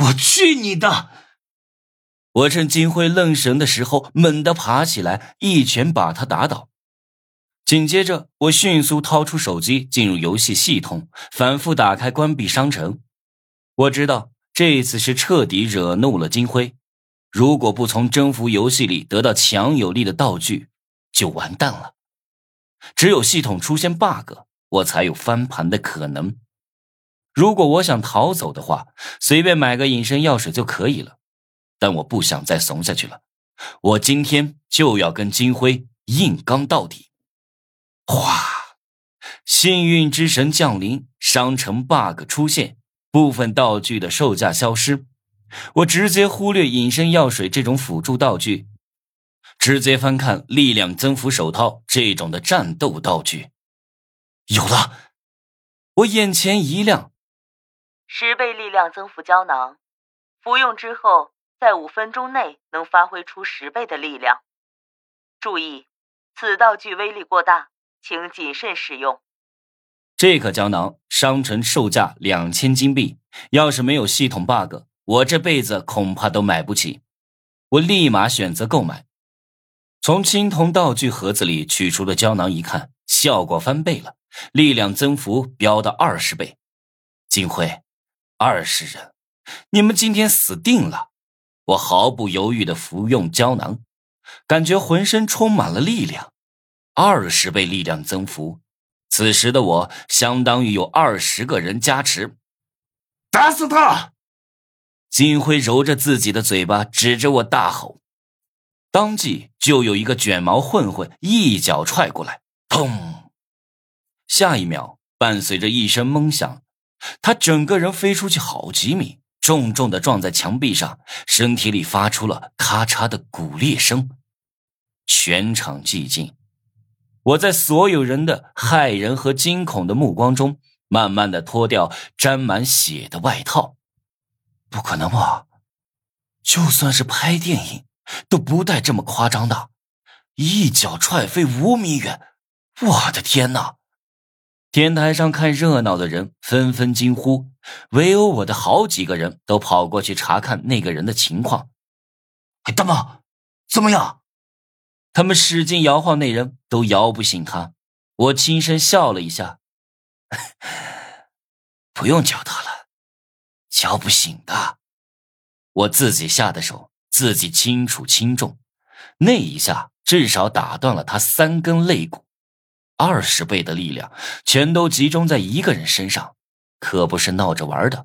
我去你的！我趁金辉愣神的时候，猛地爬起来，一拳把他打倒。紧接着，我迅速掏出手机，进入游戏系统，反复打开、关闭商城。我知道这次是彻底惹怒了金辉，如果不从征服游戏里得到强有力的道具，就完蛋了。只有系统出现 bug，我才有翻盘的可能。如果我想逃走的话，随便买个隐身药水就可以了。但我不想再怂下去了，我今天就要跟金辉硬刚到底。哗！幸运之神降临，商城 bug 出现，部分道具的售价消失。我直接忽略隐身药水这种辅助道具，直接翻看力量增幅手套这种的战斗道具。有了！我眼前一亮。十倍力量增幅胶囊，服用之后，在五分钟内能发挥出十倍的力量。注意，此道具威力过大，请谨慎使用。这颗胶囊商城售价两千金币，要是没有系统 bug，我这辈子恐怕都买不起。我立马选择购买。从青铜道具盒子里取出的胶囊一看，效果翻倍了，力量增幅飙到二十倍。金辉。二十人，你们今天死定了！我毫不犹豫的服用胶囊，感觉浑身充满了力量，二十倍力量增幅。此时的我相当于有二十个人加持。打死他！金辉揉着自己的嘴巴，指着我大吼，当即就有一个卷毛混混一脚踹过来，砰！下一秒，伴随着一声闷响。他整个人飞出去好几米，重重的撞在墙壁上，身体里发出了咔嚓的骨裂声。全场寂静。我在所有人的骇人和惊恐的目光中，慢慢的脱掉沾满血的外套。不可能吧？就算是拍电影，都不带这么夸张的，一脚踹飞五米远！我的天哪！天台上看热闹的人纷纷惊呼，唯有我的好几个人都跑过去查看那个人的情况。大妈，怎么样？他们使劲摇晃那人，都摇不醒他。我轻声笑了一下：“ 不用叫他了，叫不醒的。我自己下的手，自己清楚轻重。那一下至少打断了他三根肋骨。”二十倍的力量全都集中在一个人身上，可不是闹着玩的。